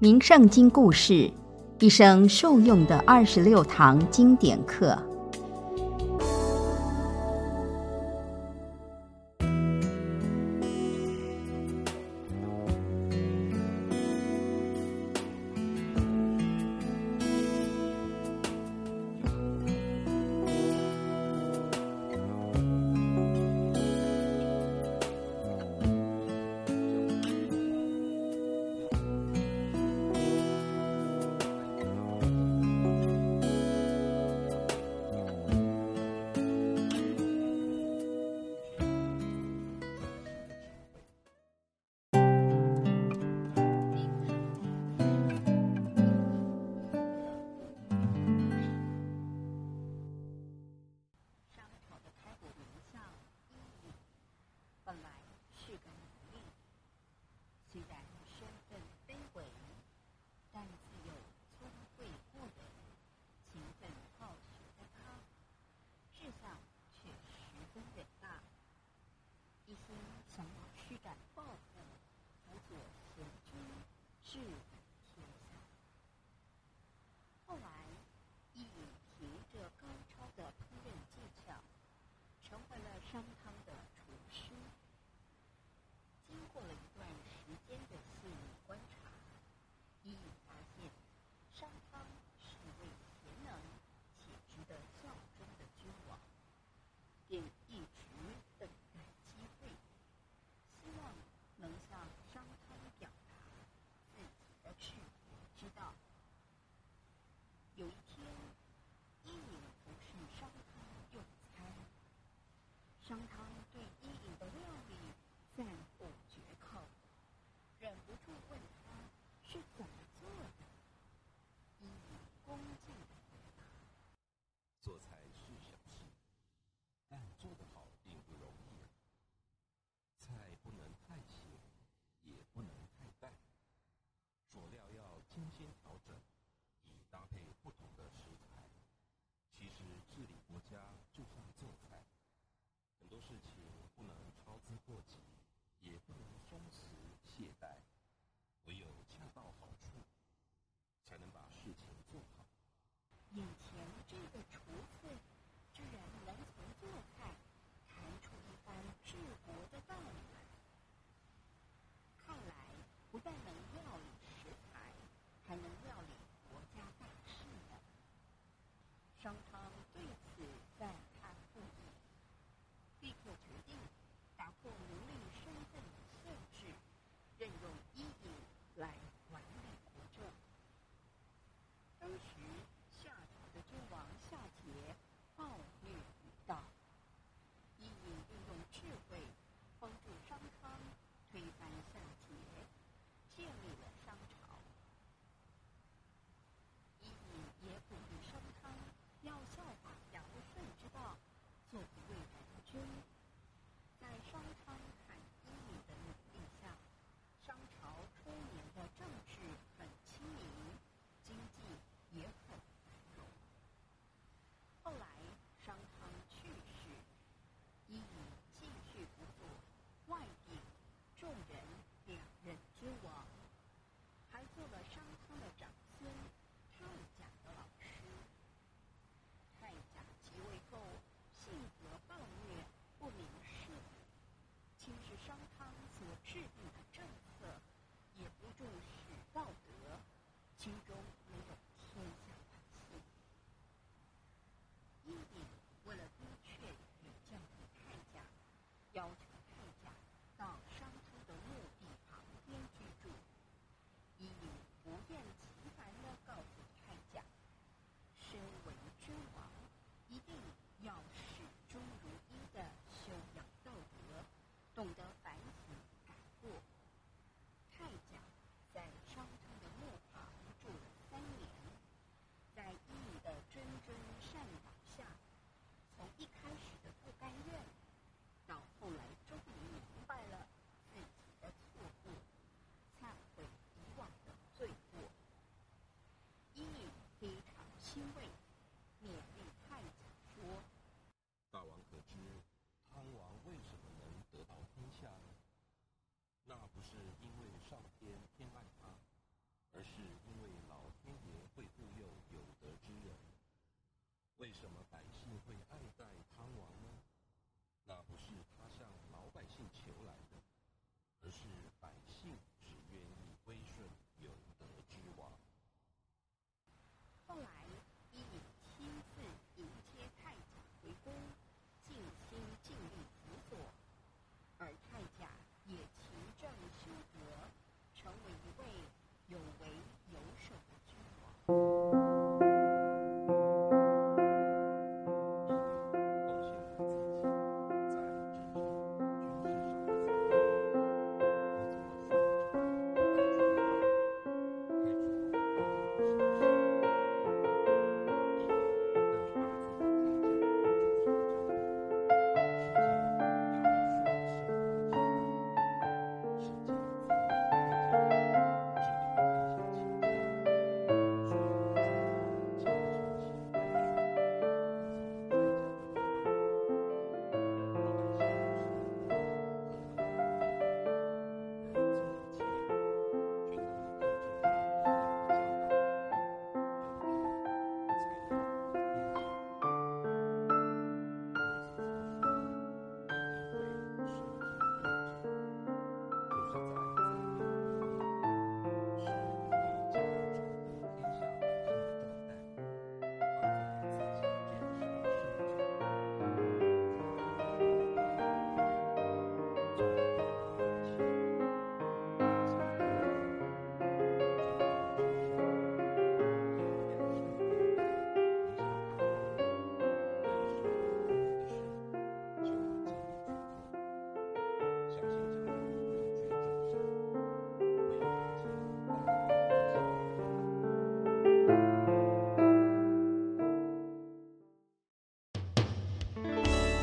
名圣经故事，一生受用的二十六堂经典课。Choose. 为什么百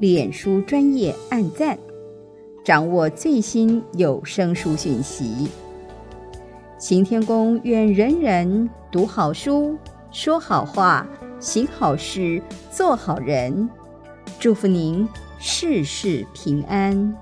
脸书专业按赞，掌握最新有声书讯息。行天宫愿人人读好书，说好话，行好事，做好人。祝福您事事平安。